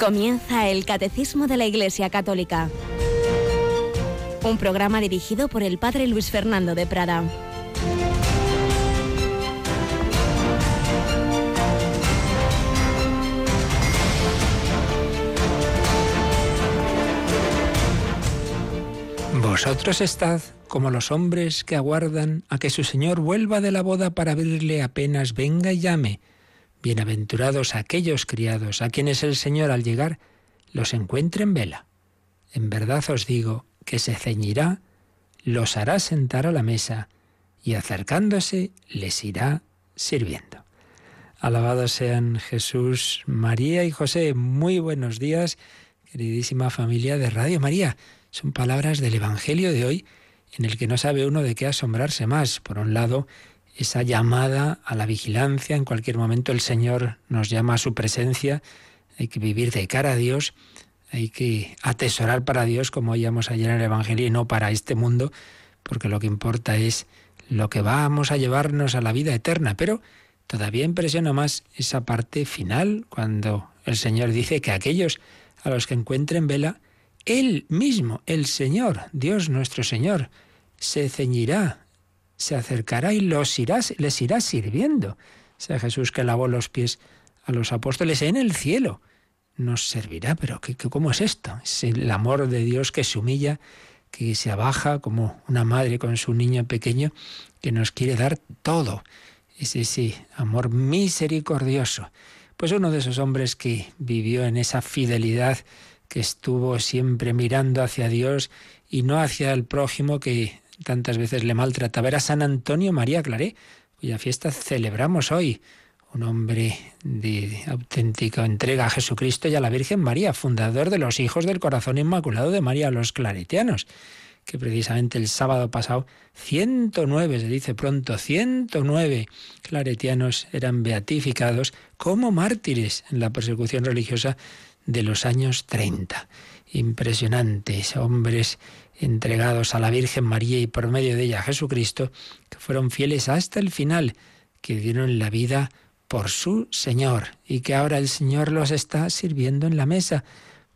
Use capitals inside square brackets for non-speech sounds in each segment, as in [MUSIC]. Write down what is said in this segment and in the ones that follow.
Comienza el Catecismo de la Iglesia Católica, un programa dirigido por el Padre Luis Fernando de Prada. Vosotros estad como los hombres que aguardan a que su Señor vuelva de la boda para abrirle apenas venga y llame. Bienaventurados aquellos criados a quienes el Señor al llegar los encuentre en vela. En verdad os digo que se ceñirá, los hará sentar a la mesa y acercándose les irá sirviendo. Alabados sean Jesús, María y José. Muy buenos días, queridísima familia de Radio María. Son palabras del Evangelio de hoy en el que no sabe uno de qué asombrarse más. Por un lado, esa llamada a la vigilancia, en cualquier momento el Señor nos llama a su presencia, hay que vivir de cara a Dios, hay que atesorar para Dios, como oíamos ayer en el Evangelio, y no para este mundo, porque lo que importa es lo que vamos a llevarnos a la vida eterna. Pero todavía impresiona más esa parte final, cuando el Señor dice que aquellos a los que encuentren vela, Él mismo, el Señor, Dios nuestro Señor, se ceñirá se acercará y los irá, les irá sirviendo. Sea Jesús que lavó los pies a los apóstoles en el cielo. Nos servirá, pero ¿qué, cómo es esto? Es el amor de Dios que se humilla, que se abaja como una madre con su niño pequeño, que nos quiere dar todo. Es ese amor misericordioso. Pues uno de esos hombres que vivió en esa fidelidad, que estuvo siempre mirando hacia Dios y no hacia el prójimo, que tantas veces le maltrataba, era San Antonio María Claré, cuya fiesta celebramos hoy. Un hombre de auténtica entrega a Jesucristo y a la Virgen María, fundador de los Hijos del Corazón Inmaculado de María, los claretianos, que precisamente el sábado pasado 109, se dice pronto, 109 claretianos eran beatificados como mártires en la persecución religiosa de los años 30. Impresionantes, hombres entregados a la Virgen María y por medio de ella a Jesucristo, que fueron fieles hasta el final, que dieron la vida por su Señor y que ahora el Señor los está sirviendo en la mesa,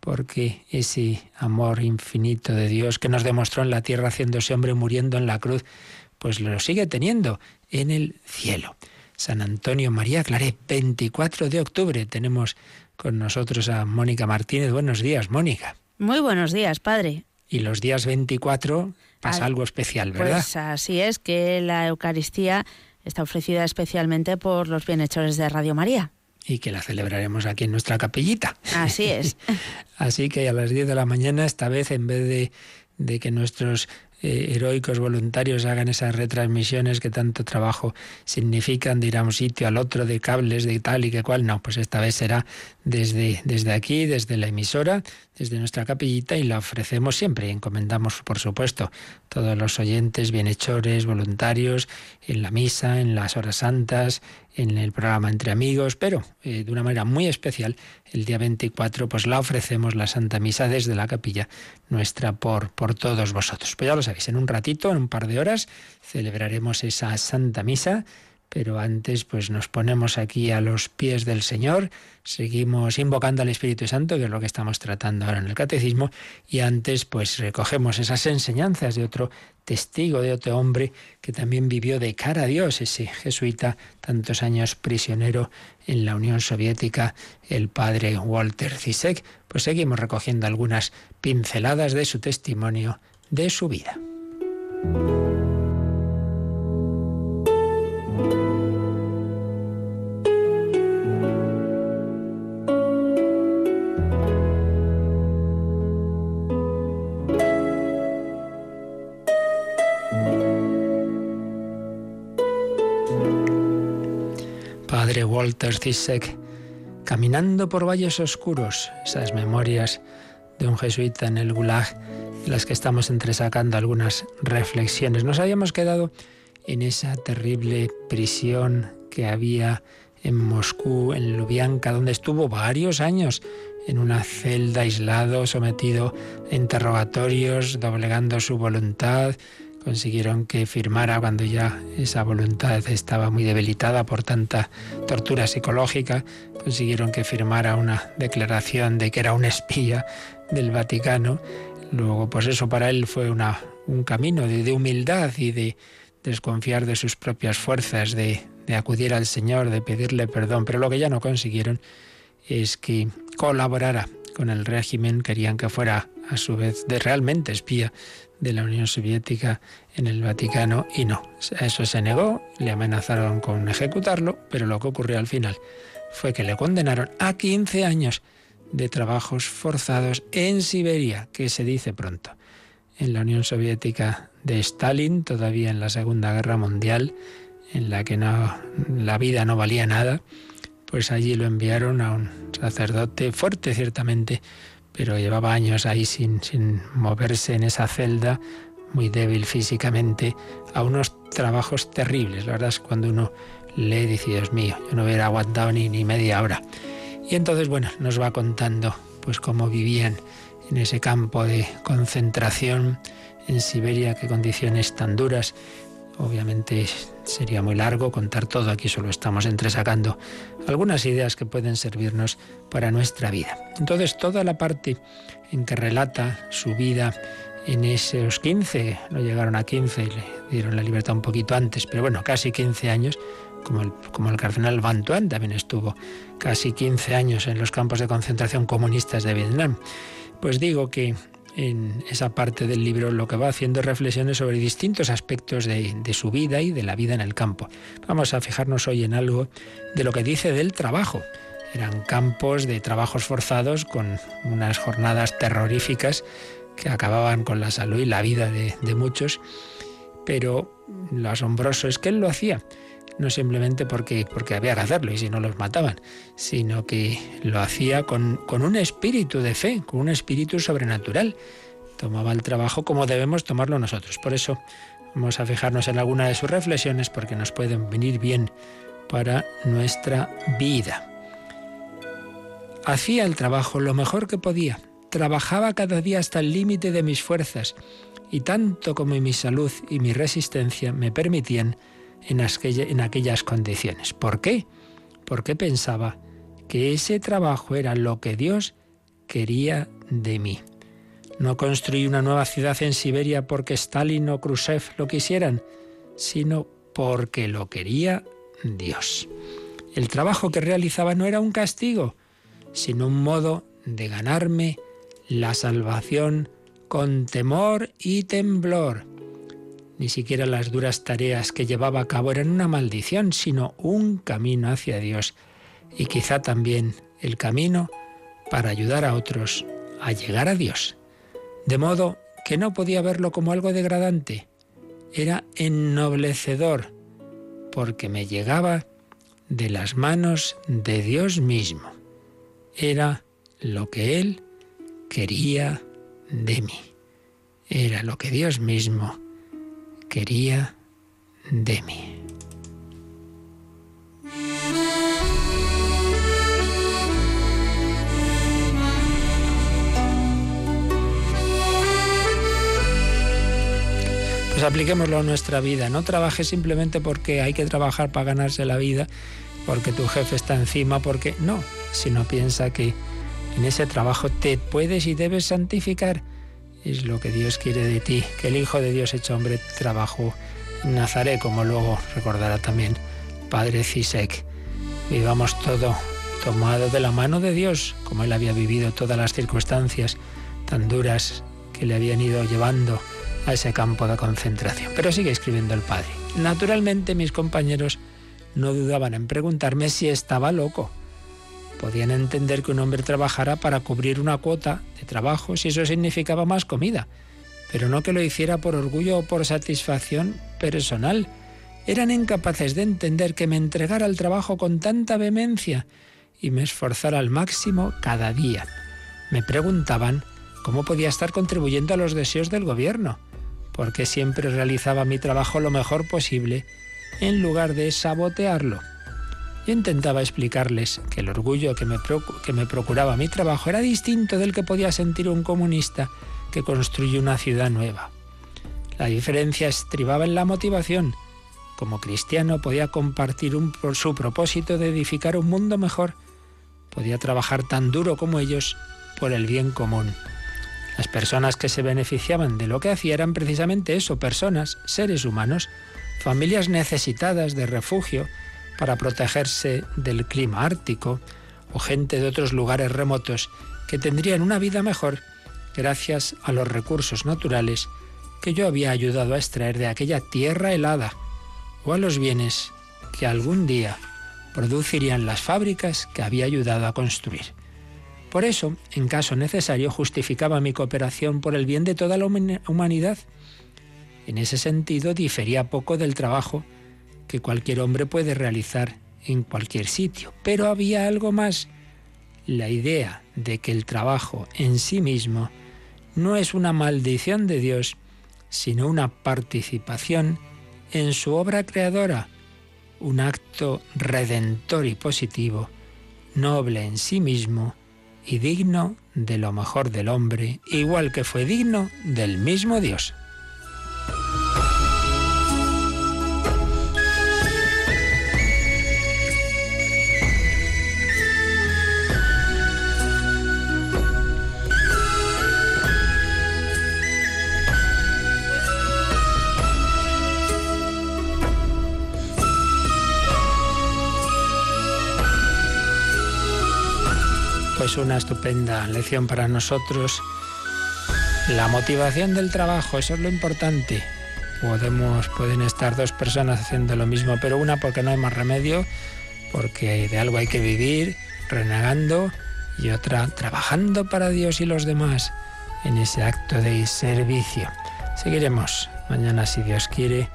porque ese amor infinito de Dios que nos demostró en la tierra haciéndose hombre muriendo en la cruz, pues lo sigue teniendo en el cielo. San Antonio María Claré, 24 de octubre, tenemos con nosotros a Mónica Martínez. Buenos días, Mónica. Muy buenos días, padre. Y los días 24 pasa algo especial, ¿verdad? Pues así es, que la Eucaristía está ofrecida especialmente por los bienhechores de Radio María. Y que la celebraremos aquí en nuestra capellita. Así es. [LAUGHS] así que a las 10 de la mañana, esta vez en vez de, de que nuestros eh, heroicos voluntarios hagan esas retransmisiones que tanto trabajo significan de ir a un sitio al otro, de cables, de tal y que cual. No, pues esta vez será desde, desde aquí, desde la emisora, desde nuestra capillita y la ofrecemos siempre. Encomendamos, por supuesto, todos los oyentes, bienhechores, voluntarios, en la misa, en las horas santas, en el programa Entre Amigos, pero eh, de una manera muy especial, el día 24, pues la ofrecemos la Santa Misa desde la capilla nuestra por, por todos vosotros. Pues ya lo sabéis, en un ratito, en un par de horas, celebraremos esa Santa Misa pero antes pues nos ponemos aquí a los pies del Señor, seguimos invocando al Espíritu Santo, que es lo que estamos tratando ahora en el catecismo, y antes pues recogemos esas enseñanzas de otro testigo, de otro hombre que también vivió de cara a Dios, ese jesuita tantos años prisionero en la Unión Soviética, el padre Walter Zizek, pues seguimos recogiendo algunas pinceladas de su testimonio, de su vida. Walter Zizek, caminando por valles oscuros, esas memorias de un jesuita en el Gulag, en las que estamos entresacando algunas reflexiones. Nos habíamos quedado en esa terrible prisión que había en Moscú, en Lubyanka, donde estuvo varios años en una celda aislado, sometido a interrogatorios, doblegando su voluntad, consiguieron que firmara cuando ya esa voluntad estaba muy debilitada por tanta tortura psicológica, consiguieron que firmara una declaración de que era un espía del Vaticano. Luego, pues eso para él fue una, un camino de, humildad y de desconfiar de sus propias fuerzas, de, de acudir al Señor, de pedirle perdón. Pero lo que ya no consiguieron es que colaborara con el régimen, querían que fuera a su vez de realmente espía de la Unión Soviética en el Vaticano y no, eso se negó, le amenazaron con ejecutarlo, pero lo que ocurrió al final fue que le condenaron a 15 años de trabajos forzados en Siberia, que se dice pronto. En la Unión Soviética de Stalin, todavía en la Segunda Guerra Mundial, en la que no, la vida no valía nada, pues allí lo enviaron a un sacerdote fuerte ciertamente, pero llevaba años ahí sin, sin moverse en esa celda, muy débil físicamente, a unos trabajos terribles. La verdad es cuando uno lee dice, Dios mío, yo no hubiera aguantado ni, ni media hora. Y entonces, bueno, nos va contando pues cómo vivían en ese campo de concentración en Siberia, qué condiciones tan duras. Obviamente sería muy largo contar todo, aquí solo estamos entresacando algunas ideas que pueden servirnos para nuestra vida. Entonces, toda la parte en que relata su vida en esos 15, no llegaron a 15, le dieron la libertad un poquito antes, pero bueno, casi 15 años, como el, como el cardenal Van Tuan también estuvo casi 15 años en los campos de concentración comunistas de Vietnam. Pues digo que en esa parte del libro lo que va haciendo reflexiones sobre distintos aspectos de, su vida y de la vida en el campo. Vamos a fijarnos hoy en algo de lo que dice del trabajo. Eran campos de trabajos forzados con unas jornadas terroríficas que acababan con la salud y la vida de muchos, pero lo asombroso es que él lo hacía no simplemente porque, porque había que hacerlo y si no los mataban, sino que lo hacía con, con un espíritu de fe, con un espíritu sobrenatural. Tomaba el trabajo como debemos tomarlo nosotros. Por eso vamos a fijarnos en alguna de sus reflexiones porque nos pueden venir bien para nuestra vida. Hacía el trabajo lo mejor que podía. Trabajaba cada día hasta el límite de mis fuerzas y tanto como mi salud y mi resistencia me permitían, en, aquellas condiciones. ¿Por qué? Porque pensaba que ese trabajo era lo que Dios quería de mí. No construí una nueva ciudad en Siberia porque Stalin o Khrushchev lo quisieran, sino porque lo quería Dios. El trabajo que realizaba no era un castigo, sino un modo de ganarme la salvación con temor y temblor. Ni siquiera las duras tareas que llevaba a cabo eran una maldición, sino un camino hacia Dios y quizá también el camino para ayudar a otros a llegar a Dios. De modo que no podía verlo como algo degradante, era ennoblecedor, porque me llegaba de las manos de Dios mismo. Era lo que Él quería de mí. Era lo que Dios mismo quería de mí. Pues apliquémoslo a nuestra vida. No trabajes simplemente porque hay que trabajar para ganarse la vida, porque tu jefe está encima, porque no, sino piensa que en ese trabajo te puedes y debes santificar es lo que Dios quiere de ti, que el Hijo de Dios hecho hombre trabajó en Nazaret, como luego recordará también Padre Cisek. Vivamos todo tomado de la mano de Dios, como él había vivido todas las circunstancias tan duras que le habían ido llevando a ese campo de concentración. Pero sigue escribiendo el Padre. Naturalmente mis compañeros no dudaban en preguntarme si estaba loco Podían entender que un hombre trabajara para cubrir una cuota de trabajo si eso significaba más comida, pero no que lo hiciera por orgullo o por satisfacción personal. Eran incapaces de entender que me entregara al trabajo con tanta vehemencia y me esforzara al máximo cada día. Me preguntaban cómo podía estar contribuyendo a los deseos del gobierno, porque siempre realizaba mi trabajo lo mejor posible en lugar de sabotearlo. Yo intentaba explicarles que el orgullo que me, que me procuraba mi trabajo era distinto del que podía sentir un comunista que construye una ciudad nueva. La diferencia estribaba en la motivación. Como cristiano podía compartir un, su propósito de edificar un mundo mejor, podía trabajar tan duro como ellos por el bien común. Las personas que se beneficiaban de lo que hacía eran precisamente eso, personas, seres humanos, familias necesitadas de refugio para protegerse del clima ártico o gente de otros lugares remotos que tendrían una vida mejor gracias a los recursos naturales que yo había ayudado a extraer de aquella tierra helada o a los bienes que algún día producirían las fábricas que había ayudado a construir. Por eso, en caso necesario, justificaba mi cooperación por el bien de toda la humanidad. En ese sentido, difería poco del trabajo que cualquier hombre puede realizar en cualquier sitio. Pero había algo más, la idea de que el trabajo en sí mismo no es una maldición de Dios, sino una participación en su obra creadora, un acto redentor y positivo, noble en sí mismo, y digno de lo mejor del hombre, igual que fue digno del mismo Dios. Es una estupenda lección para nosotros. La motivación del trabajo, eso es lo importante. Podemos, pueden estar dos personas haciendo lo mismo, pero una porque no hay más remedio, porque de algo hay que vivir, renegando, y otra trabajando para Dios y los demás en ese acto de servicio. Seguiremos mañana, si Dios quiere,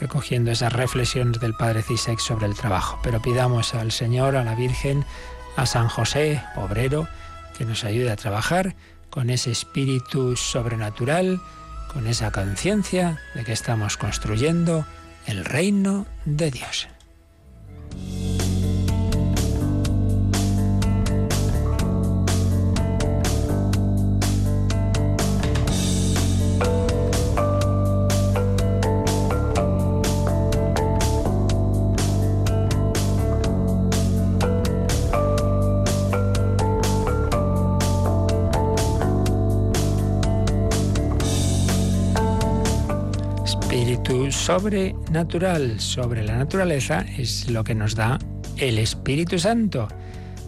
recogiendo esas reflexiones del Padre Cisek sobre el trabajo. Pero pidamos al Señor, a la Virgen, a San José, obrero, que nos ayude a trabajar con ese espíritu sobrenatural, con esa conciencia de que estamos construyendo el reino de Dios. Sobrenatural sobre la naturaleza es lo que nos da el Espíritu Santo.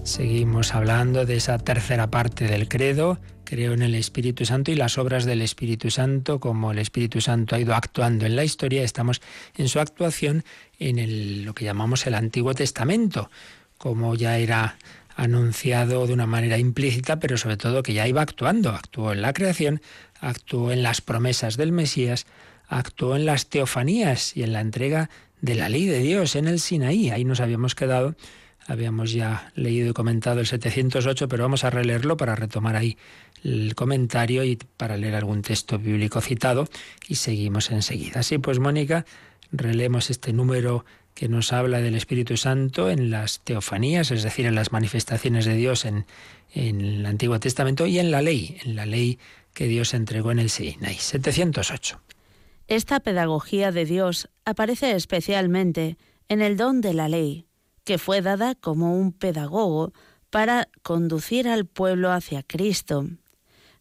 Seguimos hablando de esa tercera parte del credo, creo en el Espíritu Santo y las obras del Espíritu Santo, como el Espíritu Santo ha ido actuando en la historia, estamos en su actuación en lo que llamamos el Antiguo Testamento, como ya era anunciado de una manera implícita, pero sobre todo que ya iba actuando, actuó en la creación, actuó en las promesas del Mesías, actuó en las teofanías y en la entrega de la ley de Dios en el Sinaí. Ahí nos habíamos quedado, habíamos ya leído y comentado el 708, pero vamos a releerlo para retomar ahí el comentario y para leer algún texto bíblico citado y seguimos enseguida. Así pues, Mónica, releemos este número que nos habla del Espíritu Santo en las teofanías, es decir, en las manifestaciones de Dios en, en el Antiguo Testamento y en la ley, en la ley que Dios entregó en el Sinaí. 708. Esta pedagogía de Dios aparece especialmente en el don de la ley, que fue dada como un pedagogo para conducir al pueblo hacia Cristo.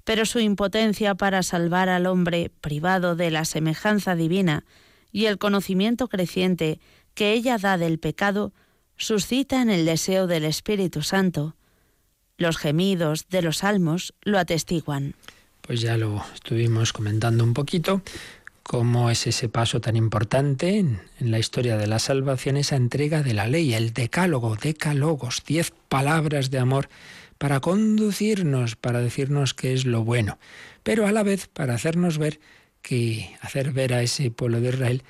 Pero su impotencia para salvar al hombre privado de la semejanza divina y el conocimiento creciente que ella da del pecado suscitan el deseo del Espíritu Santo. Los gemidos de los salmos lo atestiguan. Pues ya lo estuvimos comentando un poquito cómo es ese paso tan importante en, la historia de la salvación, esa entrega de la ley, el decálogo, decálogos, diez palabras de amor para conducirnos, para decirnos qué es lo bueno, pero a la vez para hacernos ver que, hacer ver a ese pueblo de Israel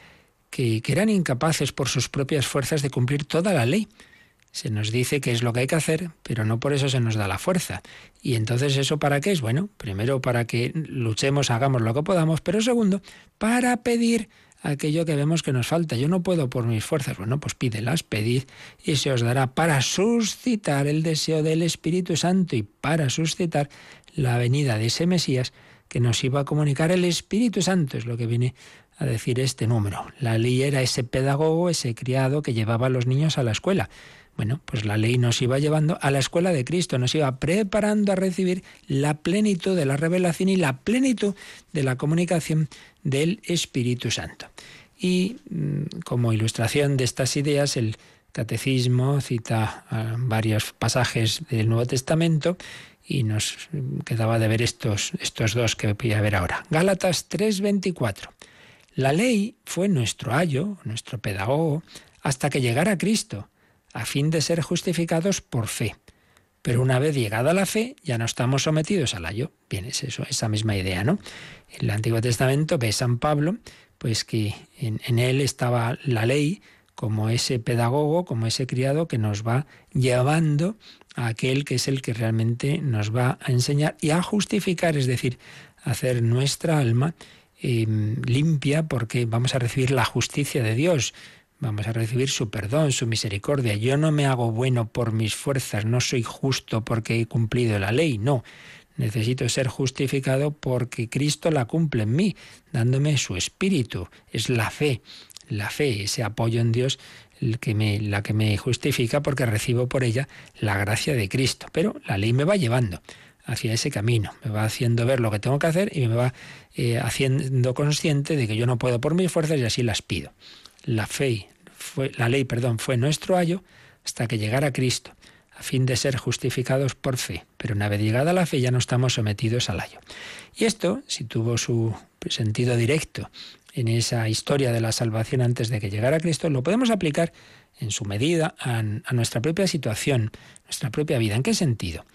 que, que eran incapaces por sus propias fuerzas de cumplir toda la ley. Se nos dice qué es lo que hay que hacer, pero no por eso se nos da la fuerza. ¿Y entonces eso para qué es? Bueno, primero para que luchemos, hagamos lo que podamos, pero segundo, para pedir aquello que vemos que nos falta. Yo no puedo por mis fuerzas. Bueno, pues pídelas, pedid y se os dará para suscitar el deseo del Espíritu Santo y para suscitar la venida de ese Mesías que nos iba a comunicar el Espíritu Santo, es lo que viene a decir este número. La ley era ese pedagogo, ese criado que llevaba a los niños a la escuela. Bueno, pues la ley nos iba llevando a la escuela de Cristo, nos iba preparando a recibir la plenitud de la revelación y la plenitud de la comunicación del Espíritu Santo. Y mm, como ilustración de estas ideas, el Catecismo cita ah, varios pasajes del Nuevo Testamento y nos quedaba de ver estos, estos dos que voy a ver ahora. Gálatas 3:24. La ley fue nuestro ayo, nuestro pedagogo, hasta que llegara Cristo a fin de ser justificados por fe. Pero una vez llegada la fe, ya no estamos sometidos al ayo. Bien, es eso, esa misma idea, ¿no? En el Antiguo Testamento ve San Pablo, pues que en, él estaba la ley como ese pedagogo, como ese criado que nos va llevando a aquel que es el que realmente nos va a enseñar y a justificar, es decir, hacer nuestra alma eh, limpia porque vamos a recibir la justicia de Dios. Vamos a recibir su perdón, su misericordia. Yo no me hago bueno por mis fuerzas, no soy justo porque he cumplido la ley, no. Necesito ser justificado porque Cristo la cumple en mí, dándome su espíritu. Es la fe, la fe, ese apoyo en Dios que me, la que me justifica porque recibo por ella la gracia de Cristo. Pero la ley me va llevando hacia ese camino, me va haciendo ver lo que tengo que hacer y me va eh, haciendo consciente de que yo no puedo por mis fuerzas y así las pido la fe, fue, la ley, perdón, fue nuestro ayo hasta que llegara Cristo, a fin de ser justificados por fe. Pero una vez llegada la fe ya no estamos sometidos al ayo. Y esto, si tuvo su sentido directo en esa historia de la salvación antes de que llegara Cristo, lo podemos aplicar en su medida a, a, nuestra propia situación, nuestra propia vida. ¿En qué sentido?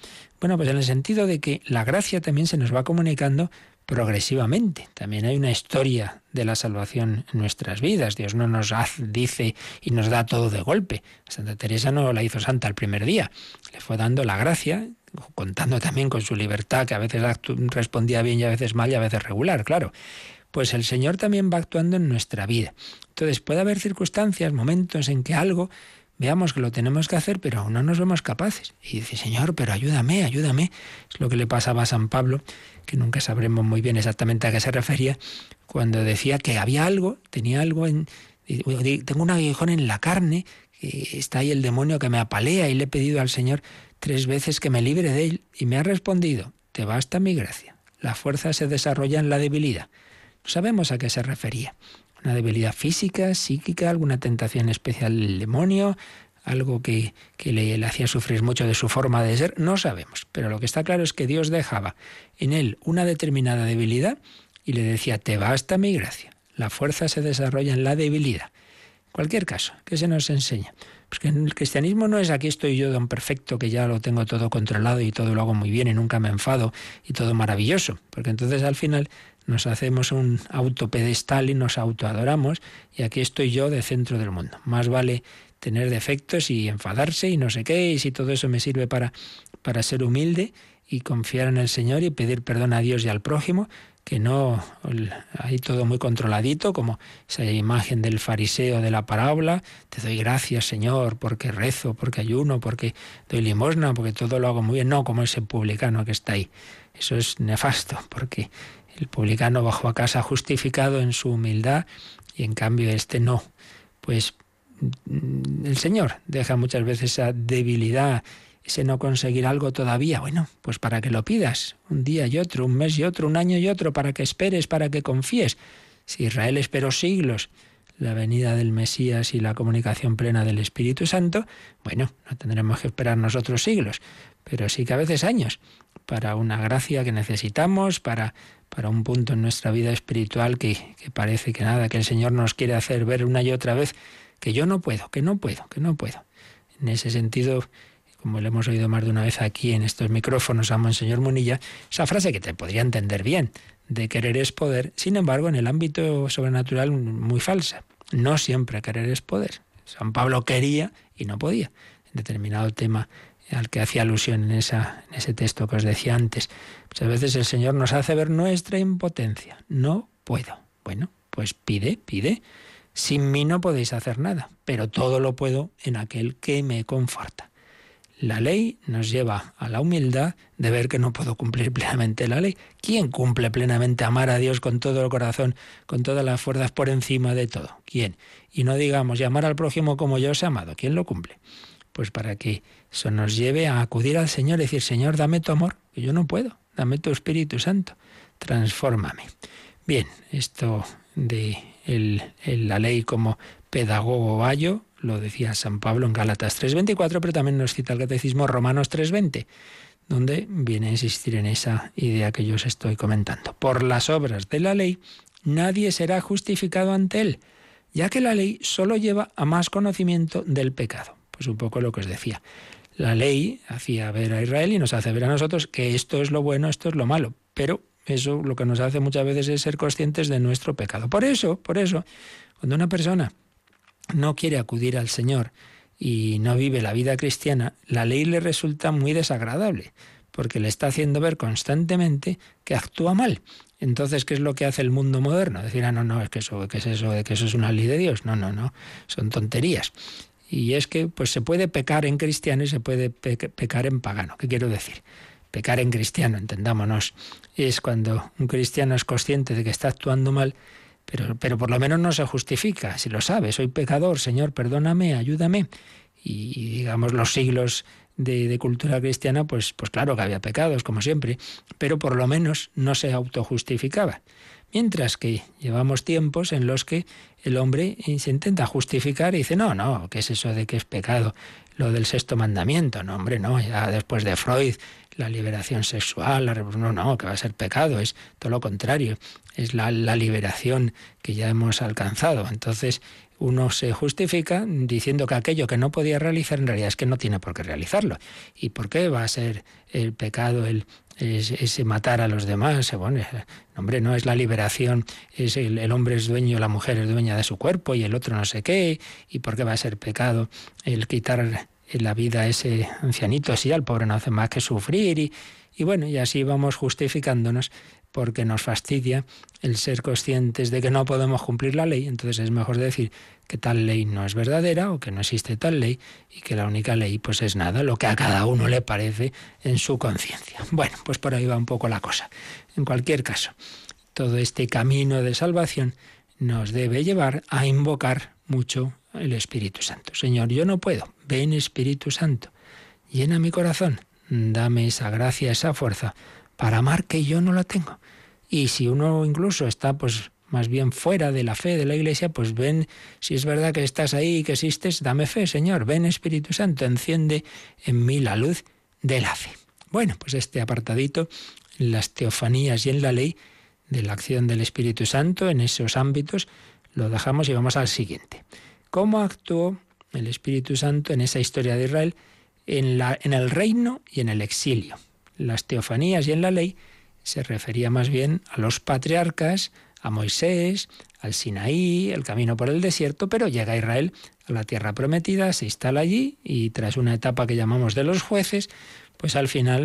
Bueno, pues en el sentido de que la gracia también se nos va comunicando progresivamente. También hay una historia de la salvación en nuestras vidas. Dios no nos dice y nos da todo de golpe. Santa Teresa no la hizo santa el primer día. Le fue dando la gracia, contando también con su libertad, que a veces respondía bien y a veces mal y a veces regular, claro. Pues el Señor también va actuando en nuestra vida. Entonces puede haber circunstancias, momentos en que algo veamos que lo tenemos que hacer, pero aún no nos vemos capaces. Y dice, Señor, pero ayúdame, ayúdame. Es lo que le pasaba a San Pablo que nunca sabremos muy bien exactamente a qué se refería, cuando decía que había algo, tenía algo en... Tengo un aguijón en la carne, está ahí el demonio que me apalea y le he pedido al Señor tres veces que me libre de él y me ha respondido, te basta mi gracia. La fuerza se desarrolla en la debilidad. Sabemos a qué se refería. Una debilidad física, psíquica, alguna tentación especial del demonio, algo que, le, le, hacía sufrir mucho de su forma de ser, no sabemos. Pero lo que está claro es que Dios dejaba en él una determinada debilidad y le decía, te basta mi gracia. La fuerza se desarrolla en la debilidad. En cualquier caso, ¿qué se nos enseña? Pues que el cristianismo no es aquí estoy yo don perfecto, que ya lo tengo todo controlado y todo lo hago muy bien y nunca me enfado y todo maravilloso. Porque entonces al final nos hacemos un autopedestal y nos autoadoramos y aquí estoy yo de centro del mundo. Más vale tener defectos y enfadarse y no sé qué, y si todo eso me sirve para, para ser humilde y confiar en el Señor y pedir perdón a Dios y al prójimo, que no hay todo muy controladito, como esa imagen del fariseo de la parábola, te doy gracias Señor, porque rezo, porque ayuno, porque doy limosna, porque todo lo hago muy bien, no como ese publicano que está ahí. Eso es nefasto, porque el publicano bajó a casa justificado en su humildad y en cambio este no. Pues Mm, el Señor deja muchas veces esa debilidad, ese no conseguir algo todavía. Bueno, pues para que lo pidas un día y otro, un mes y otro, un año y otro, para que esperes, para que confíes. Si Israel esperó siglos la venida del Mesías y la comunicación plena del Espíritu Santo, bueno, no tendremos que esperar nosotros siglos, pero sí que a veces años, para una gracia que necesitamos, para, para un punto en nuestra vida espiritual que, que parece que nada, que el Señor nos quiere hacer ver una y otra vez que yo no puedo, que no puedo, que no puedo. En ese sentido, como lo hemos oído más de una vez aquí en estos micrófonos a Monseñor Munilla, esa frase que te podría entender bien, de querer es poder, sin embargo, en el ámbito sobrenatural muy falsa. No siempre querer es poder. San Pablo quería y no podía. En determinado tema al que hacía alusión en, esa, en ese texto que os decía antes. Muchas veces el Señor nos hace ver nuestra impotencia. No puedo. Bueno, pues pide, pide. Sin mí no podéis hacer nada, pero todo lo puedo en aquel que me conforta. La ley nos lleva a la humildad de ver que no puedo cumplir plenamente la ley. ¿Quién cumple plenamente amar a Dios con todo el corazón, con todas las fuerzas por encima de todo? ¿Quién? Y no digamos llamar al prójimo como yo os he amado. ¿Quién lo cumple? pues para que eso nos lleve a acudir al Señor y decir, Señor, dame tu amor, que yo no puedo, dame tu Espíritu Santo, transfórmame. Bien, esto de la ley como pedagogo vallo, lo decía San Pablo en Gálatas 3.24, pero también nos cita el Catecismo Romanos 3.20, donde viene a insistir en esa idea que yo os estoy comentando. Por las obras de la ley, nadie será justificado ante él, ya que la ley solo lleva a más conocimiento del pecado. Pues un poco lo que os decía. La ley hacía ver a Israel y nos hace ver a nosotros que esto es lo bueno, esto es lo malo, pero eso lo que nos hace muchas veces es ser conscientes de nuestro pecado. Por eso, por eso, cuando una persona no quiere acudir al Señor y no vive la vida cristiana, la ley le resulta muy desagradable, porque le está haciendo ver constantemente que actúa mal. Entonces, ¿qué es lo que hace el mundo moderno? Decir, ah, no, no, es que eso, ¿qué es eso que eso es una ley de Dios? No, no, no, son tonterías. Y es que pues se puede pecar en cristiano y se puede pecar en pagano. ¿Qué quiero decir? Pecar en cristiano, entendámonos, es cuando un cristiano es consciente de que está actuando mal pero, pero por lo menos no se justifica, si lo sabe, soy pecador, Señor, perdóname, ayúdame. Y, digamos los siglos de, de, cultura cristiana, pues, pues claro que había pecados, como siempre, pero por lo menos no se autojustificaba. Mientras que llevamos tiempos en los que el hombre se intenta justificar y dice, no, no, ¿qué es eso de que es pecado? Lo del sexto mandamiento, no, hombre, no, ya después de Freud, la liberación sexual, la, no, no, que va a ser pecado, es todo lo contrario es la, liberación que ya hemos alcanzado. Entonces uno se justifica diciendo que aquello que no podía realizar en realidad es que no tiene por qué realizarlo. ¿Y por qué va a ser el pecado el, ese matar a los demás? Bueno, hombre, no es la liberación, es el, hombre es dueño, la mujer es dueña de su cuerpo y el otro no sé qué. ¿Y por qué va a ser pecado el quitar la vida a ese ancianito? Si al pobre no hace más que sufrir y, y bueno, y así vamos justificándonos porque nos fastidia el ser conscientes de que no podemos cumplir la ley, entonces es mejor decir que tal ley no es verdadera o que no existe tal ley y que la única ley pues es nada, lo que a cada uno le parece en su conciencia. [LAUGHS] Bueno, pues por ahí va un poco la cosa. En cualquier caso, todo este camino de salvación nos debe llevar a invocar mucho el Espíritu Santo. Señor, yo no puedo. Ven Espíritu Santo, llena mi corazón, dame esa gracia, esa fuerza para amar que yo no la tengo. Y si uno incluso está pues más bien fuera de la fe de la Iglesia, pues ven, si es verdad que estás ahí y que existes, dame fe, Señor, ven Espíritu Santo, enciende en mí la luz de la fe. Bueno, pues este apartadito, en las teofanías y en la ley de la acción del Espíritu Santo, en esos ámbitos, lo dejamos y vamos al siguiente. ¿Cómo actuó el Espíritu Santo en esa historia de Israel en, la, en el reino y en el exilio? las teofanías y en la ley se refería más bien a los patriarcas, a Moisés, al Sinaí, el camino por el desierto, pero llega Israel a la tierra prometida, se instala allí y tras una etapa que llamamos de los jueces, pues al final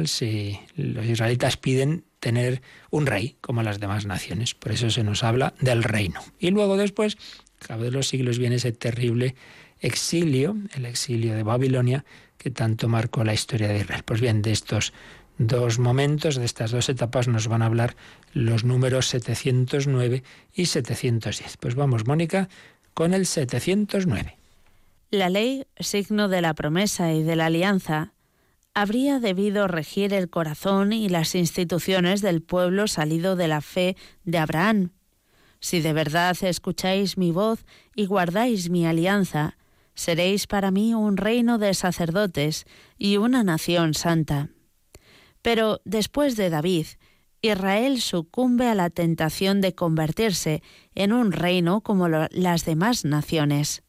los israelitas piden tener un rey como las demás naciones. Por eso se nos habla del reino. Y luego después, a cabo de los siglos, viene ese terrible exilio, el exilio de Babilonia, que tanto marcó la historia de Israel. Pues bien, de estos dos momentos, de estas dos etapas, nos van a hablar los números 709 y 710. Pues vamos, Mónica, con el 709. La ley, signo de la promesa y de la alianza, habría debido regir el corazón y las instituciones del pueblo salido de la fe de Abraham. Si de verdad escucháis mi voz y guardáis mi alianza, seréis para mí un reino de sacerdotes y una nación santa. Pero después de David, Israel sucumbe a la tentación de convertirse en un reino como las demás naciones.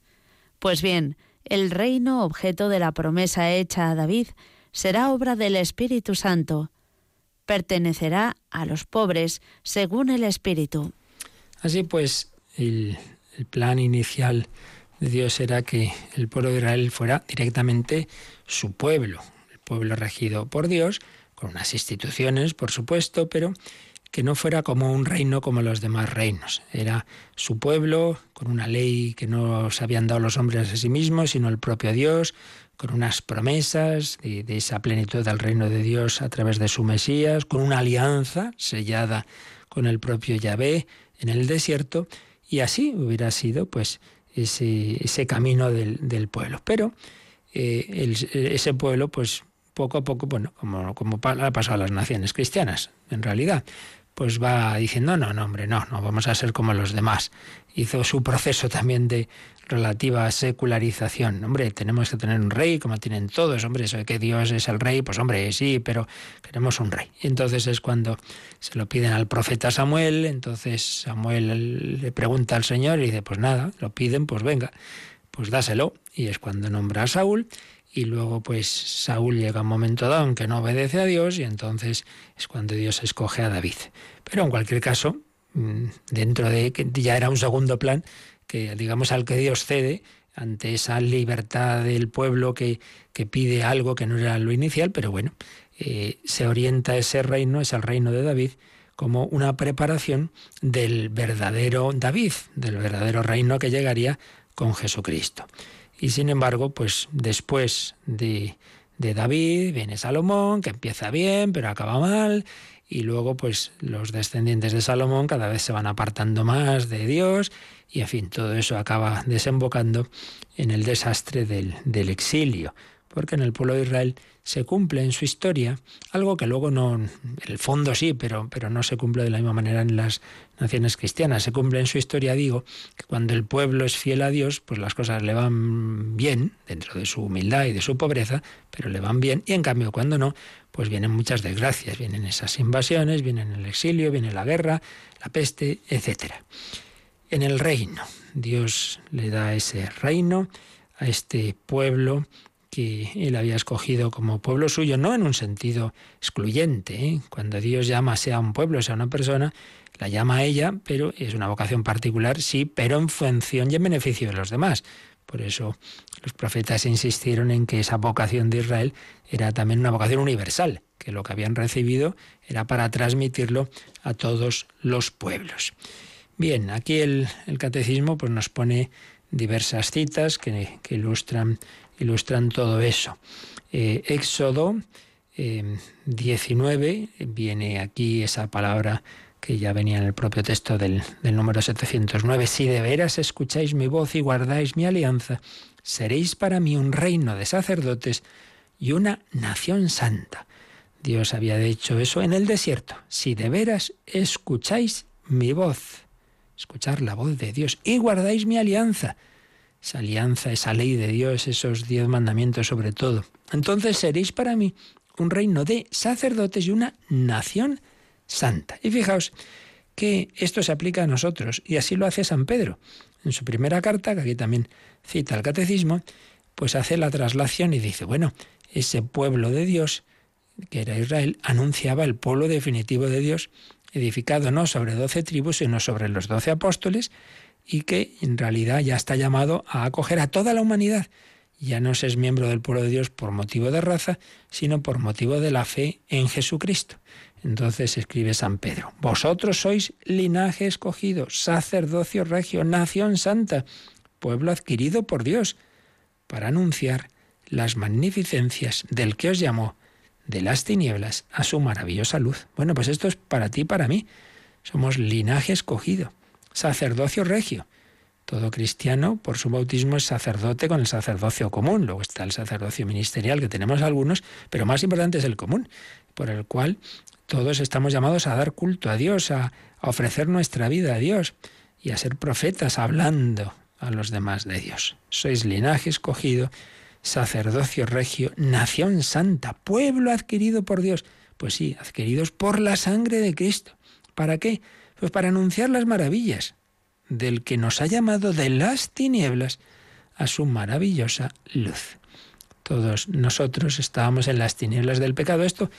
Pues bien, el reino objeto de la promesa hecha a David será obra del Espíritu Santo. Pertenecerá a los pobres según el Espíritu. Así pues, el, el plan inicial de Dios era que el pueblo de Israel fuera directamente su pueblo, el pueblo regido por Dios, con unas instituciones, por supuesto, pero que no fuera como un reino como los demás reinos. Era su pueblo, con una ley que no se habían dado los hombres a sí mismos, sino el propio Dios, con unas promesas de, esa plenitud del reino de Dios a través de su Mesías, con una alianza sellada con el propio Yahvé en el desierto, y así hubiera sido pues ese, camino del, del pueblo. Pero eh, ese pueblo, pues poco a poco, bueno, como, como ha pasado a las naciones cristianas, en realidad, pues va diciendo, no, no, hombre, no, no vamos a ser como los demás. Hizo su proceso también de relativa secularización. Hombre, tenemos que tener un rey, como tienen todos, hombre, eso que Dios es el rey, pues hombre, sí, pero queremos un rey. Y entonces es cuando se lo piden al profeta Samuel, entonces Samuel le pregunta al Señor y dice, pues nada, lo piden, pues venga, pues dáselo. Y es cuando nombra a Saúl y luego pues Saúl llega un momento dado en que no obedece a Dios y entonces es cuando Dios escoge a David. Pero en cualquier caso, mm, dentro de que ya era un segundo plan, que digamos al que Dios cede ante esa libertad del pueblo que, que pide algo que no era lo inicial, pero bueno, eh, se orienta ese reino, es el reino de David, como una preparación del verdadero David, del verdadero reino que llegaría con Jesucristo. Y sin embargo, pues después de, de David viene Salomón, que empieza bien, pero acaba mal, y luego pues los descendientes de Salomón cada vez se van apartando más de Dios. Y en fin, todo eso acaba desembocando en el desastre del, del exilio, porque en el pueblo de Israel se cumple en su historia algo que luego no, en el fondo sí, pero, pero no se cumple de la misma manera en las naciones cristianas. Se cumple en su historia, digo, que cuando el pueblo es fiel a Dios, pues las cosas le van bien, dentro de su humildad y de su pobreza, pero le van bien, y en cambio cuando no, pues vienen muchas desgracias, vienen esas invasiones, vienen el exilio, viene la guerra, la peste, etc. En el reino, Dios le da ese reino a este pueblo que él había escogido como pueblo suyo, no en un sentido excluyente. ¿eh? Cuando Dios llama sea un pueblo, sea una persona, la llama a ella, pero es una vocación particular, sí, pero en función y en beneficio de los demás. Por eso los profetas insistieron en que esa vocación de Israel era también una vocación universal, que lo que habían recibido era para transmitirlo a todos los pueblos. Bien, aquí el, catecismo pues, nos pone diversas citas que, ilustran todo eso. Eh, Éxodo 19, eh, viene aquí esa palabra que ya venía en el propio texto del, del número 709, si de veras escucháis mi voz y guardáis mi alianza, seréis para mí un reino de sacerdotes y una nación santa. Dios había dicho eso en el desierto. Si de veras escucháis mi voz, escuchar la voz de Dios y guardáis mi alianza, esa alianza, esa ley de Dios, esos diez mandamientos sobre todo. Entonces seréis para mí un reino de sacerdotes y una nación Y fijaos que esto se aplica a nosotros, y así lo hace San Pedro. En su primera carta, que aquí también cita el catecismo, pues hace la traslación y dice, bueno, ese pueblo de Dios, que era Israel, anunciaba el pueblo definitivo de Dios, edificado no sobre doce tribus, sino sobre los doce apóstoles, y que en realidad ya está llamado a acoger a toda la humanidad. Ya no se es miembro del pueblo de Dios por motivo de raza, sino por motivo de la fe en Jesucristo. Entonces escribe San Pedro, vosotros sois linaje escogido, sacerdocio regio, nación santa, pueblo adquirido por Dios, para anunciar las magnificencias del que os llamó de las tinieblas a su maravillosa luz. Bueno, pues esto es para ti y para mí. Somos linaje escogido sacerdocio regio. Todo cristiano, por su bautismo, es sacerdote con el sacerdocio común. Luego está el sacerdocio ministerial, que tenemos algunos, pero más importante es el común, por el cual todos estamos llamados a dar culto a Dios, a, ofrecer nuestra vida a Dios y a ser profetas hablando a los demás de Dios. Sois linaje escogido, sacerdocio regio, nación santa, pueblo adquirido por Dios. Pues sí, adquiridos por la sangre de Cristo. ¿Para qué? Pues para anunciar las maravillas del que nos ha llamado de las tinieblas a su maravillosa luz. Todos nosotros estábamos en las tinieblas del pecado. Esto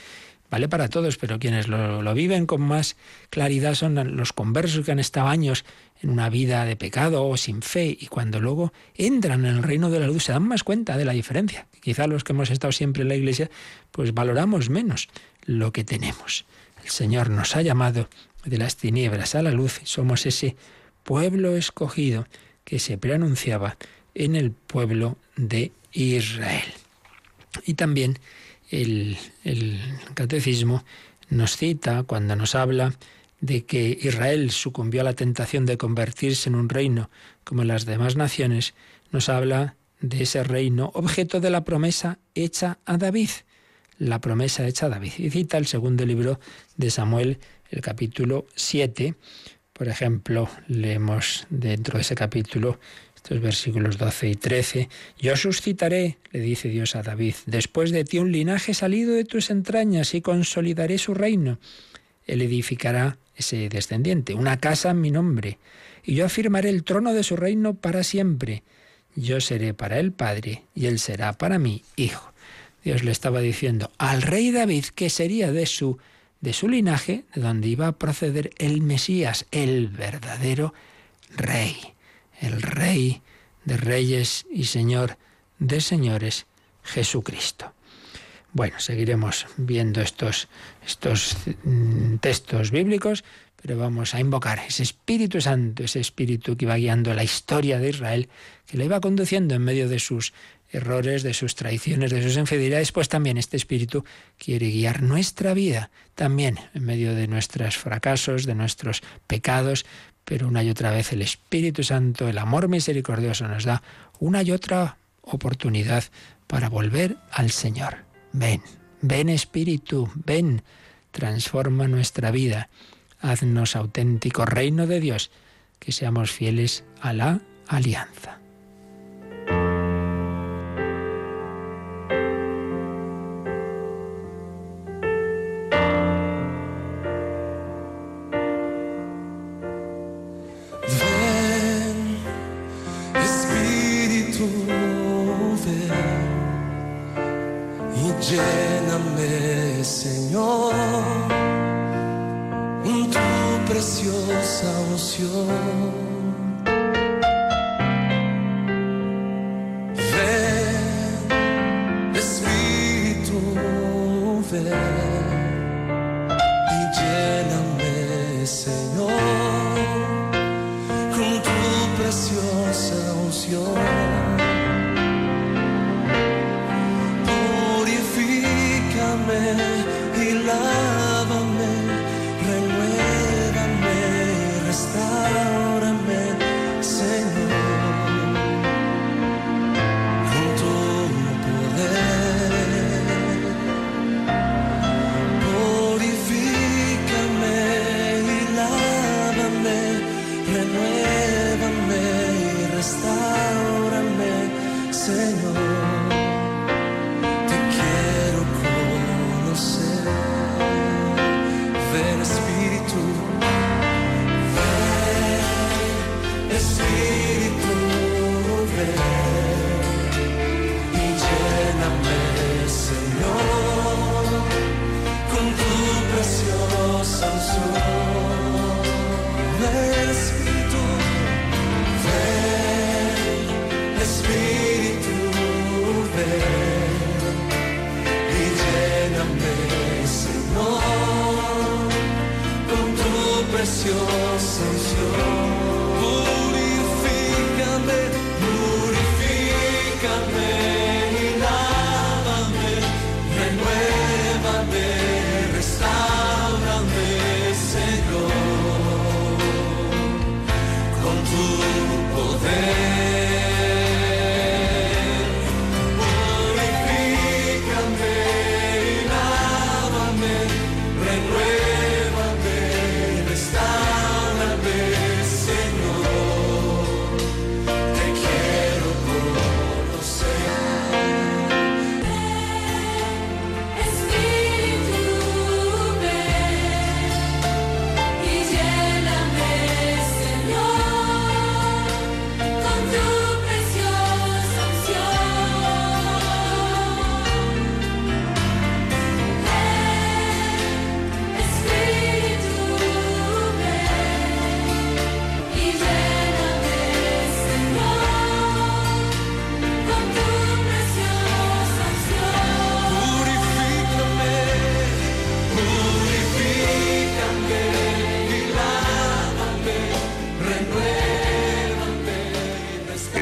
vale para todos, pero quienes lo, lo, viven con más claridad son los conversos que han estado años en una vida de pecado o sin fe y cuando luego entran en el reino de la luz se dan más cuenta de la diferencia. Quizá los que hemos estado siempre en la iglesia pues valoramos menos lo que tenemos. El Señor nos ha llamado de las tinieblas a la luz, somos ese pueblo escogido que se preanunciaba en el pueblo de Israel. Y también el, catecismo nos cita cuando nos habla de que Israel sucumbió a la tentación de convertirse en un reino como las demás naciones, nos habla de ese reino, objeto de la promesa hecha a David. La promesa hecha a David. Y cita el segundo libro de Samuel, el capítulo 7. Por ejemplo, leemos dentro de ese capítulo estos versículos 12 y 13. Yo suscitaré, le dice Dios a David, después de ti un linaje salido de tus entrañas y consolidaré su reino. Él edificará ese descendiente, una casa en mi nombre, y yo afirmaré el trono de su reino para siempre. Yo seré para él padre y él será para mí hijo. Dios le estaba diciendo al rey David que sería de su de su linaje, de donde iba a proceder el Mesías, el verdadero rey el Rey de Reyes y Señor de Señores, Jesucristo. Bueno, seguiremos viendo estos, estos mm, textos bíblicos, pero vamos a invocar ese Espíritu Santo, ese Espíritu que iba guiando la historia de Israel, que le iba conduciendo en medio de sus errores, de sus traiciones, de sus infidelidades, pues también este Espíritu quiere guiar nuestra vida, también en medio de nuestros fracasos, de nuestros pecados, pero una y otra vez el Espíritu Santo, el amor misericordioso nos da una y otra oportunidad para volver al Señor. Ven, ven Espíritu, ven, transforma nuestra vida, haznos auténtico reino de Dios, que seamos fieles a la alianza. y lléname, Señor, tu preciosa unción.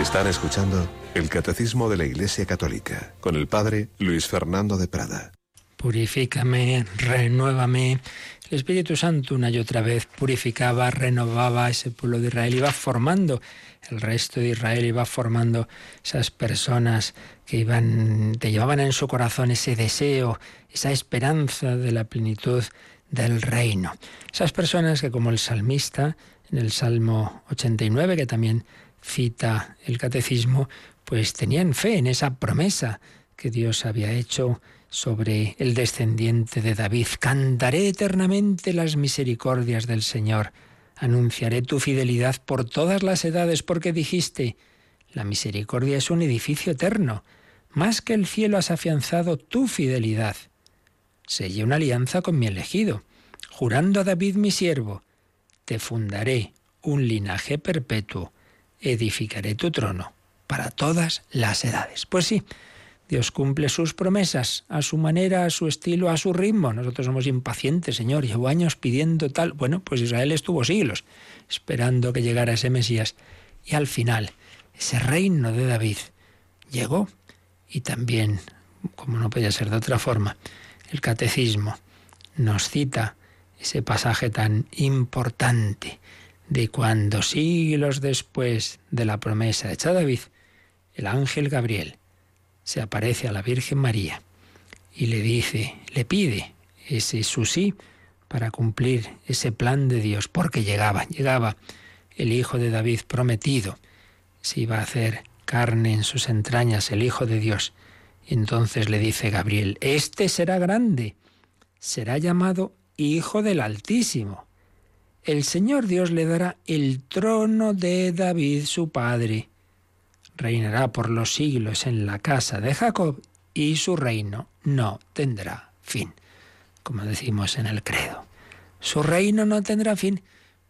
Escuchando el Catecismo de la Iglesia Católica con el Padre Luis Fernando de Prada. Purifícame, renuévame. El Espíritu Santo una y otra vez purificaba, renovaba ese pueblo de Israel, iba formando el resto de Israel, iba formando esas personas que iban, te llevaban en su corazón ese deseo, esa esperanza de la plenitud del reino. Esas personas que como el salmista en el Salmo 89, que también cita el catecismo, pues tenían fe en esa promesa que Dios había hecho sobre el descendiente de David. Cantaré eternamente las misericordias del Señor. Anunciaré tu fidelidad por todas las edades, porque dijiste, la misericordia es un edificio eterno. Más que el cielo has afianzado tu fidelidad. Sellé una alianza con mi elegido, jurando a David mi siervo, te fundaré un linaje perpetuo, edificaré tu trono para todas las edades. Pues sí, Dios cumple sus promesas a su manera, a su estilo, a su ritmo. Nosotros somos impacientes, Señor. Llevo años pidiendo tal. Bueno, pues Israel estuvo siglos esperando que llegara ese Mesías. Y al final, ese reino de David llegó. Y también, como no podía ser de otra forma, el catecismo nos cita ese pasaje tan importante de cuando siglos después de la promesa hecha a David, el ángel Gabriel se aparece a la Virgen María y le dice, le pide ese su sí para cumplir ese plan de Dios, porque llegaba, llegaba el hijo de David prometido, se iba a hacer carne en sus entrañas el hijo de Dios. Entonces le dice Gabriel, este será grande, será llamado Hijo del Altísimo. El Señor Dios le dará el trono de David su padre. Reinará por los siglos en la casa de Jacob y su reino no tendrá fin, como decimos en el credo. Su reino no tendrá fin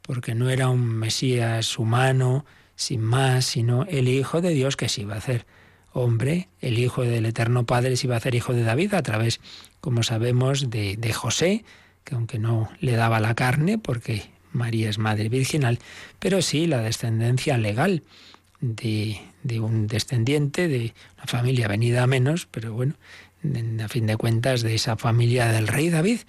porque no era un Mesías humano, sin más, sino el Hijo de Dios que se iba a hacer hombre, el Hijo del Eterno Padre se iba a hacer Hijo de David a través, como sabemos, de, de José, que aunque no le daba la carne, porque María es madre virginal, pero sí la descendencia legal de, un descendiente de una familia venida a menos, pero bueno, a fin de cuentas de esa familia del rey David.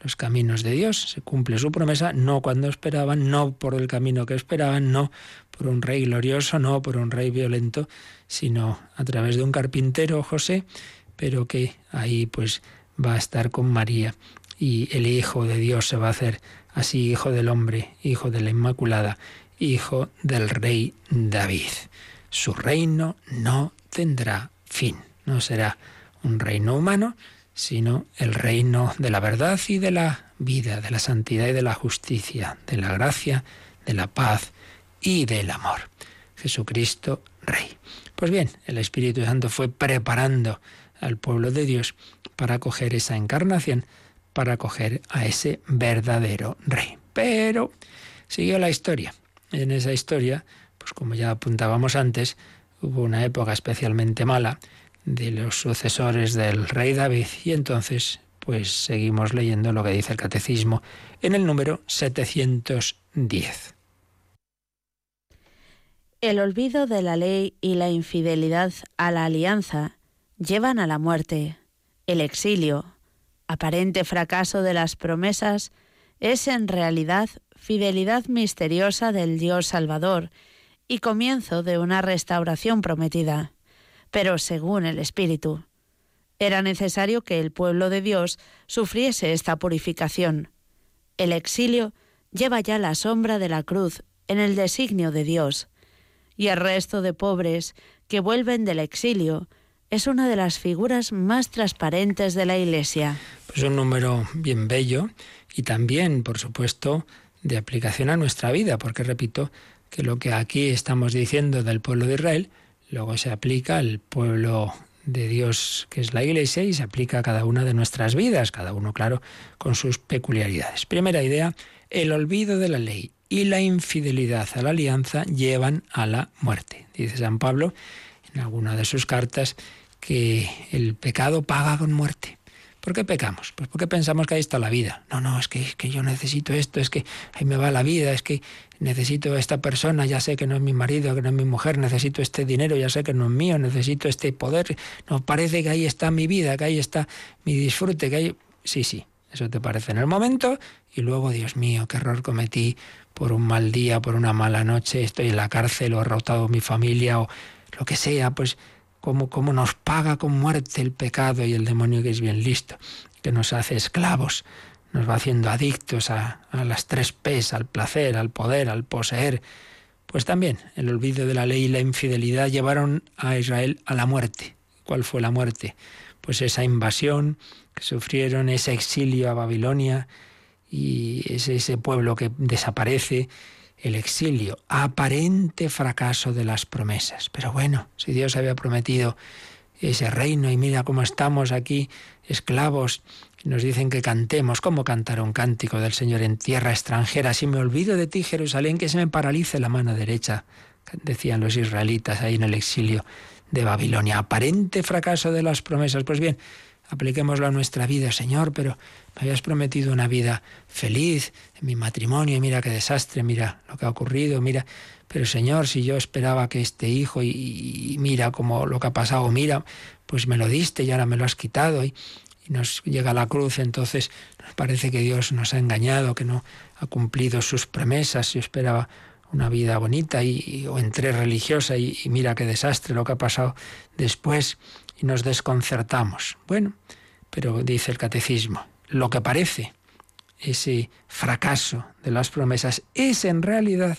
Los caminos de Dios, se cumple su promesa, no cuando esperaban, no por el camino que esperaban, no por un rey glorioso, no por un rey violento, sino a través de un carpintero, José, pero que ahí pues va a estar con María y el Hijo de Dios se va a hacer así Hijo del hombre, Hijo de la Inmaculada, Hijo del Rey David. Su reino no tendrá fin, no será un reino humano, sino el reino de la verdad y de la vida, de la santidad y de la justicia, de la gracia, de la paz y del amor. Jesucristo Rey. Pues bien, el Espíritu Santo fue preparando al pueblo de Dios para acoger esa encarnación para acoger a ese verdadero rey. Pero siguió la historia. En esa historia, pues como ya apuntábamos antes, hubo una época especialmente mala de los sucesores del rey David y entonces pues seguimos leyendo lo que dice el catecismo en el número 710. El olvido de la ley y la infidelidad a la alianza llevan a la muerte, el exilio, aparente fracaso de las promesas es en realidad fidelidad misteriosa del Dios Salvador y comienzo de una restauración prometida, pero según el Espíritu. Era necesario que el pueblo de Dios sufriese esta purificación. El exilio lleva ya la sombra de la cruz en el designio de Dios, y el resto de pobres que vuelven del exilio es una de las figuras más transparentes de la Iglesia. Pues un número bien bello y también, por supuesto, de aplicación a nuestra vida, porque repito que lo que aquí estamos diciendo del pueblo de Israel, luego se aplica al pueblo de Dios que es la Iglesia y se aplica a cada una de nuestras vidas, cada uno, claro, con sus peculiaridades. Primera idea, el olvido de la ley y la infidelidad a la alianza llevan a la muerte. Dice San Pablo en alguna de sus cartas que el pecado paga con muerte. ¿Por qué pecamos? Pues porque pensamos que ahí está la vida. No, no, es que, es que yo necesito esto, es que ahí me va la vida, es que necesito a esta persona, ya sé que no es mi marido, que no es mi mujer, necesito este dinero, ya sé que no es mío, necesito este poder. No parece que ahí está mi vida, que ahí está mi disfrute, que hay... Sí, sí, Eso te parece en el momento y luego, Dios mío, qué error cometí por un mal día, por una mala noche, estoy en la cárcel o he rotado mi familia o lo que sea, pues cómo, cómo nos paga con muerte el pecado y el demonio que es bien listo, que nos hace esclavos, nos va haciendo adictos a, las tres P's, al placer, al poder, al poseer. Pues también el olvido de la ley y la infidelidad llevaron a Israel a la muerte. ¿Cuál fue la muerte? Pues esa invasión que sufrieron, ese exilio a Babilonia y ese pueblo que desaparece, el exilio, aparente fracaso de las promesas. Pero bueno, si Dios había prometido ese reino y mira cómo estamos aquí esclavos, nos dicen que cantemos, ¿cómo cantar un cántico del Señor en tierra extranjera? Si me olvido de ti, Jerusalén, que se me paralice la mano derecha, decían los israelitas ahí en el exilio de Babilonia. Aparente fracaso de las promesas. Pues bien, apliquémoslo a nuestra vida, Señor, pero me habías prometido una vida feliz en mi matrimonio y mira qué desastre, mira lo que ha ocurrido, mira, pero Señor, si yo esperaba que este hijo y, mira como lo que ha pasado, mira, pues me lo diste y ahora me lo has quitado y, nos llega la cruz, entonces nos parece que Dios nos ha engañado, que no ha cumplido sus promesas, yo esperaba una vida bonita y, o entré religiosa y, y mira qué desastre lo que ha pasado después y nos desconcertamos. Bueno, pero dice el catecismo, lo que parece ese fracaso de las promesas es en realidad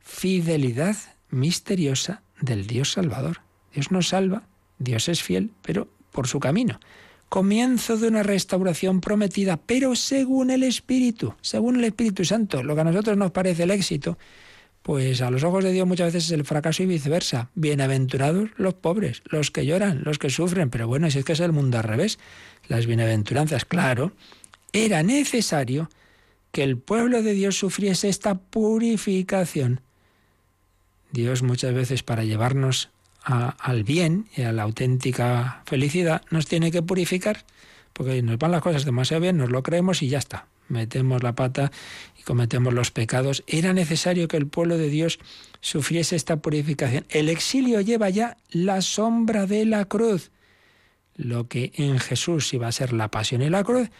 fidelidad misteriosa del Dios Salvador. Dios nos salva, Dios es fiel, pero por su camino. Comienzo de una restauración prometida, pero según el Espíritu, según el Espíritu Santo. Lo que a nosotros nos parece el éxito, pues a los ojos de Dios muchas veces es el fracaso y viceversa. Bienaventurados los pobres, los que lloran, los que sufren. Pero bueno, si es que es el mundo al revés las bienaventuranzas, claro, era necesario que el pueblo de Dios sufriese esta purificación. Dios muchas veces para llevarnos al bien y a la auténtica felicidad nos tiene que purificar, porque nos van las cosas demasiado bien, nos lo creemos y ya está. Metemos la pata y cometemos los pecados. Era necesario que el pueblo de Dios sufriese esta purificación. El exilio lleva ya la sombra de la cruz lo que en Jesús iba a ser la pasión y la cruz,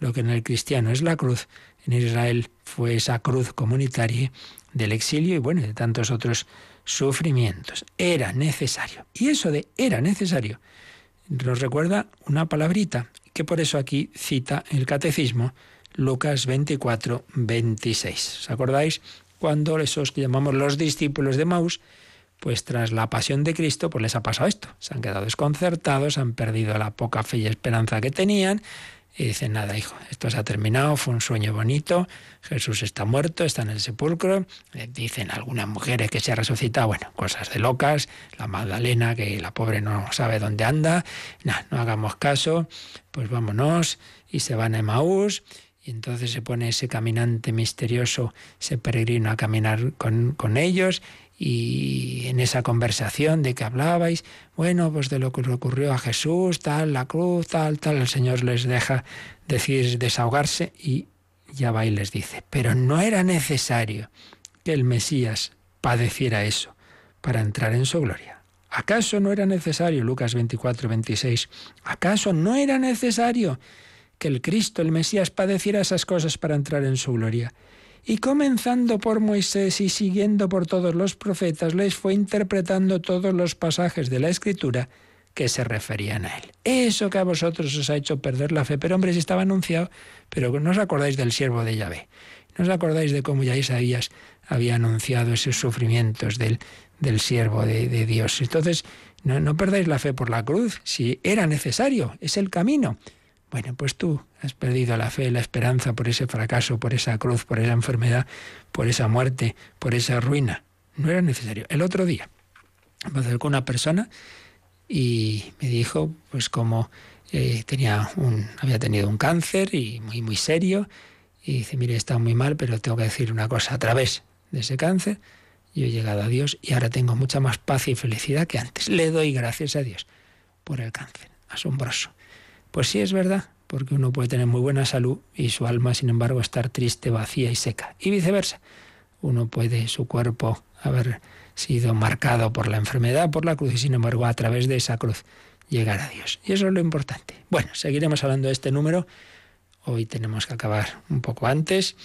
lo que en el cristiano es la cruz, en Israel fue esa cruz comunitaria del exilio y bueno, de tantos otros sufrimientos. Era necesario. Y eso de era necesario nos recuerda una palabrita que por eso aquí cita el catecismo Lucas 24, 26. ¿Os acordáis? Cuando esos que llamamos los discípulos de Maus pues tras la pasión de Cristo, pues les ha pasado esto. Se han quedado desconcertados, han perdido la poca fe y esperanza que tenían. Y dicen, nada, hijo, esto se ha terminado, fue un sueño bonito, Jesús está muerto, está en el sepulcro. Eh, dicen algunas mujeres que se ha resucitado, bueno, cosas de locas, la Magdalena, que la pobre no sabe dónde anda, no hagamos caso, pues vámonos, y se van a Emaús, y entonces se pone ese caminante misterioso, ese peregrino a caminar con, con ellos, y en esa conversación de que hablabais, bueno, pues de lo que le ocurrió a Jesús, tal, la cruz, tal, tal, el Señor les deja decir, desahogarse y ya va y les dice, pero no era necesario que el Mesías padeciera eso para entrar en su gloria. ¿Acaso no era necesario, Lucas 24, 26, acaso no era necesario que el Cristo, el Mesías, padeciera esas cosas para entrar en su gloria? Y comenzando por Moisés y siguiendo por todos los profetas, les fue interpretando todos los pasajes de la Escritura que se referían a él. Eso que a vosotros os ha hecho perder la fe. Pero hombre, si estaba anunciado, pero no os acordáis del siervo de Yahvé. No os acordáis de cómo ya Isaías había anunciado esos sufrimientos del, del siervo de, Dios. Entonces, no perdáis la fe por la cruz, si era necesario, es el camino. Bueno, pues tú has perdido la fe, la esperanza por ese fracaso, por esa cruz, por esa enfermedad, por esa muerte, por esa ruina. No era necesario. El otro día me acercó una persona y me dijo, pues como eh, tenía había tenido un cáncer y muy, muy serio, y dice, mire, está muy mal, pero tengo que decir una cosa, a través de ese cáncer, yo he llegado a Dios y ahora tengo mucha más paz y felicidad que antes. Le doy gracias a Dios por el cáncer. Asombroso. Pues sí es verdad, porque uno puede tener muy buena salud y su alma, sin embargo, estar triste, vacía y seca. Y viceversa. Uno puede, su cuerpo, haber sido marcado por la enfermedad, por la cruz, y sin embargo, a través de esa cruz, llegar a Dios. Y eso es lo importante. Bueno, seguiremos hablando de este número Hoy tenemos que acabar un poco antes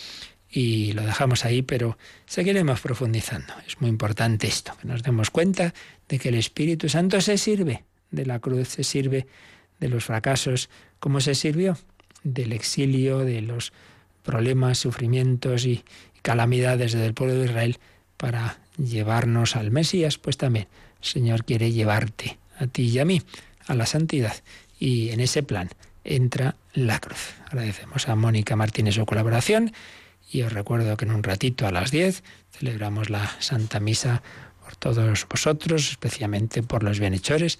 y lo dejamos ahí, pero seguiremos profundizando. Es muy importante esto, que nos demos cuenta de que el Espíritu Santo se sirve de la cruz, se sirve de los fracasos, como se sirvió del exilio, de los problemas, sufrimientos y calamidades del pueblo de Israel para llevarnos al Mesías, pues también el Señor quiere llevarte a ti y a mí a la santidad. Y en ese plan entra la cruz. Agradecemos a Mónica Martínez su colaboración y os recuerdo que en un ratito a las 10 celebramos la Santa Misa por todos vosotros, especialmente por los bienhechores